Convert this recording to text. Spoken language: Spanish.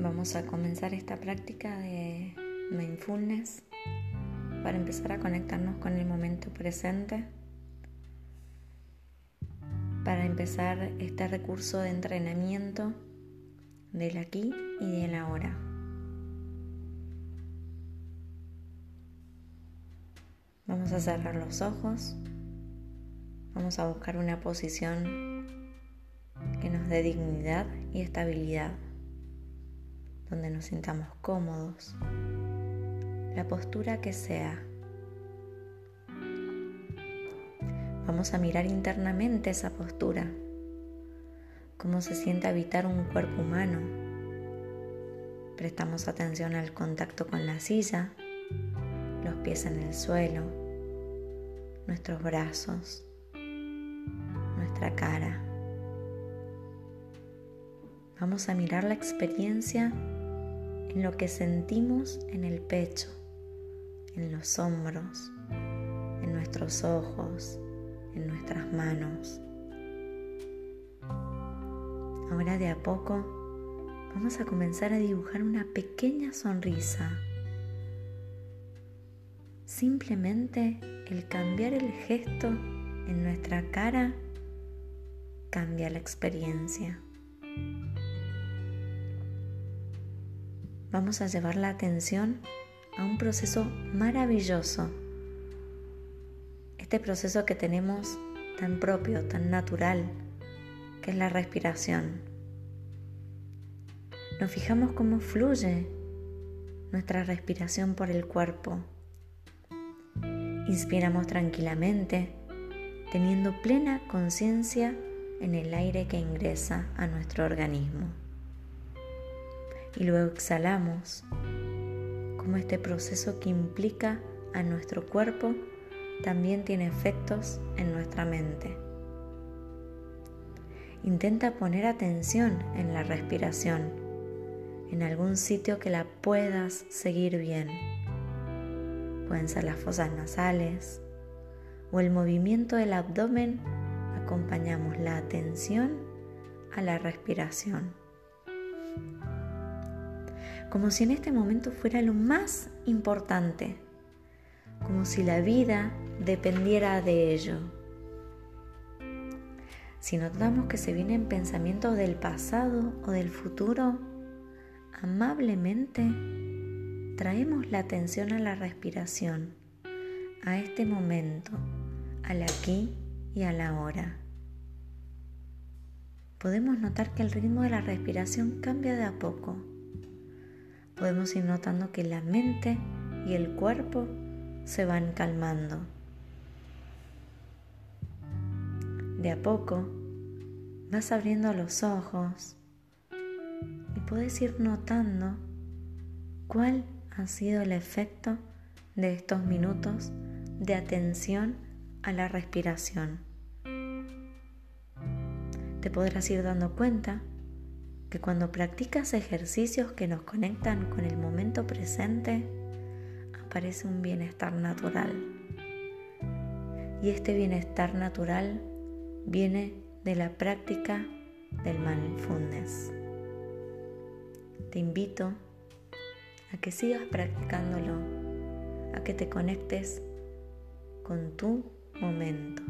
Vamos a comenzar esta práctica de mindfulness para empezar a conectarnos con el momento presente, para empezar este recurso de entrenamiento del aquí y del ahora. Vamos a cerrar los ojos, vamos a buscar una posición que nos dé dignidad y estabilidad donde nos sintamos cómodos, la postura que sea. Vamos a mirar internamente esa postura, cómo se siente habitar un cuerpo humano. Prestamos atención al contacto con la silla, los pies en el suelo, nuestros brazos, nuestra cara. Vamos a mirar la experiencia en lo que sentimos en el pecho, en los hombros, en nuestros ojos, en nuestras manos. Ahora de a poco vamos a comenzar a dibujar una pequeña sonrisa. Simplemente el cambiar el gesto en nuestra cara cambia la experiencia. Vamos a llevar la atención a un proceso maravilloso. Este proceso que tenemos tan propio, tan natural, que es la respiración. Nos fijamos cómo fluye nuestra respiración por el cuerpo. Inspiramos tranquilamente, teniendo plena conciencia en el aire que ingresa a nuestro organismo y luego exhalamos, como este proceso que implica a nuestro cuerpo también tiene efectos en nuestra mente. Intenta poner atención en la respiración, en algún sitio que la puedas seguir bien. Pueden ser las fosas nasales o el movimiento del abdomen. Acompañamos la atención a la respiración como si en este momento fuera lo más importante, como si la vida dependiera de ello. Si notamos que se vienen pensamientos del pasado o del futuro, amablemente traemos la atención a la respiración, a este momento, al aquí y a la. Podemos notar que el ritmo de la respiración cambia de a poco podemos ir notando que la mente y el cuerpo se van calmando. De a poco vas abriendo los ojos y puedes ir notando cuál ha sido el efecto de estos minutos de atención a la respiración. Te podrás ir dando cuenta que cuando practicas ejercicios que nos conectan con el momento presente, aparece un bienestar natural. Y este bienestar natural viene de la práctica del mindfulness. Te invito a que sigas practicándolo, a que te conectes con tu momento.